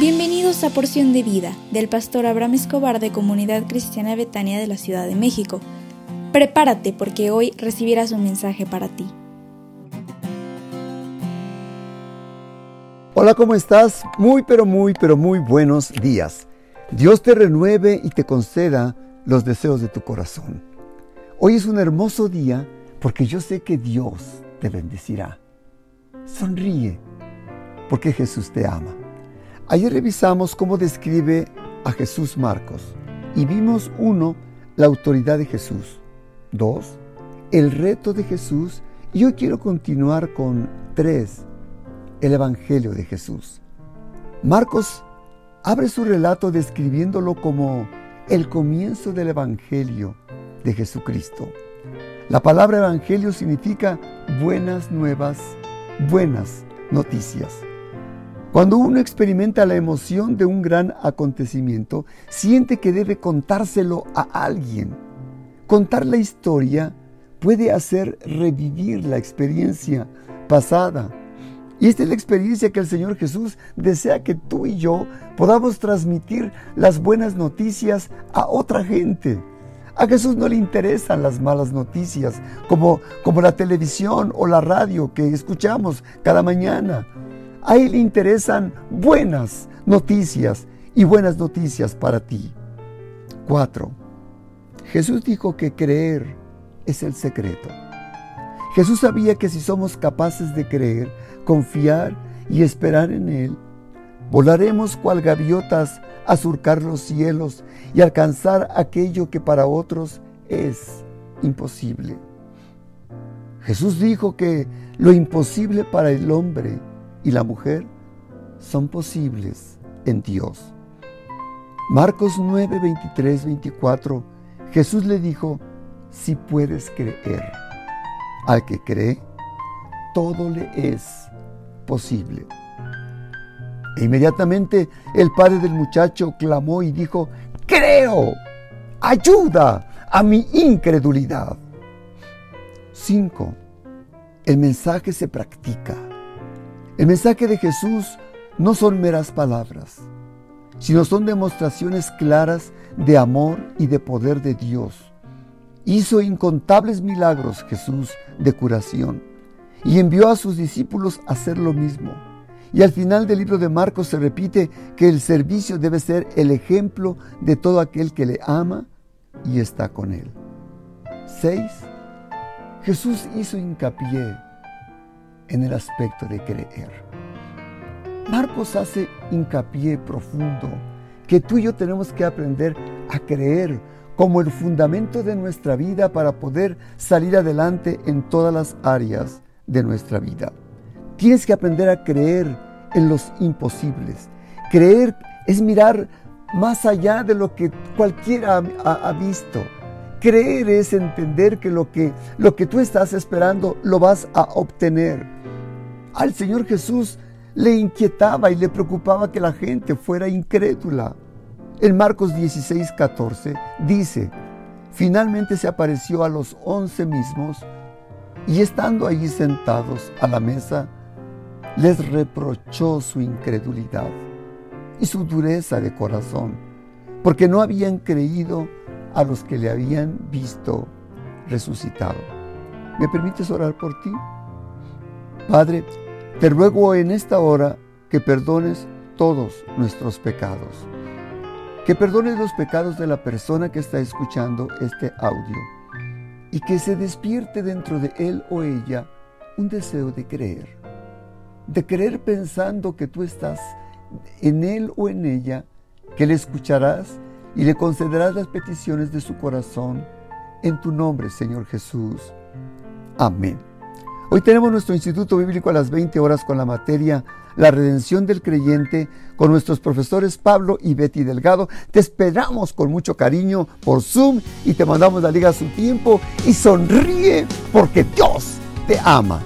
Bienvenidos a Porción de Vida del pastor Abraham Escobar de Comunidad Cristiana Betania de la Ciudad de México. Prepárate porque hoy recibirás un mensaje para ti. Hola, ¿cómo estás? Muy, pero muy, pero muy buenos días. Dios te renueve y te conceda los deseos de tu corazón. Hoy es un hermoso día porque yo sé que Dios te bendecirá. Sonríe porque Jesús te ama. Ayer revisamos cómo describe a Jesús Marcos y vimos uno, la autoridad de Jesús. Dos, el reto de Jesús. Y hoy quiero continuar con tres, el Evangelio de Jesús. Marcos abre su relato describiéndolo como el comienzo del Evangelio de Jesucristo. La palabra Evangelio significa buenas nuevas, buenas noticias. Cuando uno experimenta la emoción de un gran acontecimiento, siente que debe contárselo a alguien. Contar la historia puede hacer revivir la experiencia pasada. Y esta es la experiencia que el Señor Jesús desea que tú y yo podamos transmitir las buenas noticias a otra gente. A Jesús no le interesan las malas noticias, como, como la televisión o la radio que escuchamos cada mañana. A Él le interesan buenas noticias y buenas noticias para ti. 4. Jesús dijo que creer es el secreto. Jesús sabía que si somos capaces de creer, confiar y esperar en Él, volaremos cual gaviotas a surcar los cielos y alcanzar aquello que para otros es imposible. Jesús dijo que lo imposible para el hombre y la mujer son posibles en Dios. Marcos 9, 23, 24, Jesús le dijo, si puedes creer, al que cree, todo le es posible. E inmediatamente el padre del muchacho clamó y dijo, creo, ayuda a mi incredulidad. 5. El mensaje se practica. El mensaje de Jesús no son meras palabras, sino son demostraciones claras de amor y de poder de Dios. Hizo incontables milagros Jesús de curación y envió a sus discípulos a hacer lo mismo. Y al final del libro de Marcos se repite que el servicio debe ser el ejemplo de todo aquel que le ama y está con él. 6. Jesús hizo hincapié en el aspecto de creer. Marcos hace hincapié profundo que tú y yo tenemos que aprender a creer como el fundamento de nuestra vida para poder salir adelante en todas las áreas de nuestra vida. Tienes que aprender a creer en los imposibles. Creer es mirar más allá de lo que cualquiera ha, visto. Creer es entender que lo, que lo que tú estás esperando lo vas a obtener. Al Señor Jesús le inquietaba y le preocupaba que la gente fuera incrédula. En Marcos 16, 14 dice, finalmente se apareció a los once mismos y estando allí sentados a la mesa, les reprochó su incredulidad y su dureza de corazón, porque no habían creído a los que le habían visto resucitado. ¿Me permites orar por ti? Padre, te ruego en esta hora que perdones todos nuestros pecados. Que perdones los pecados de la persona que está escuchando este audio y que se despierte dentro de él o ella un deseo de creer. De creer pensando que tú estás en él o en ella, que le escucharás y le concederás las peticiones de su corazón. En tu nombre, Señor Jesús. Amén. Hoy tenemos nuestro Instituto Bíblico a las 20 horas con la materia La redención del creyente con nuestros profesores Pablo y Betty Delgado. Te esperamos con mucho cariño por Zoom y te mandamos la liga a su tiempo y sonríe porque Dios te ama.